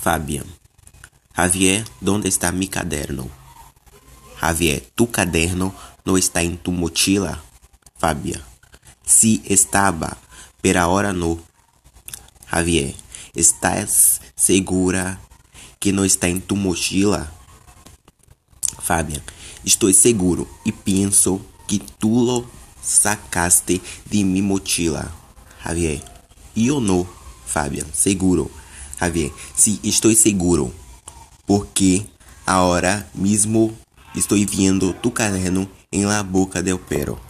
Fabian. Javier, ¿dónde está mi caderno? Javier, tu caderno no está en tu mochila. Fabian. Sí estaba, pero ahora no. Javier, ¿estás segura que no está en tu mochila? Fabian, estoy seguro y pienso que tú lo sacaste de mi mochila. Javier, yo no. Fabian, seguro. Javier, sí, estoy seguro. Porque ahora mismo estoy viendo tu caderno en la boca del perro.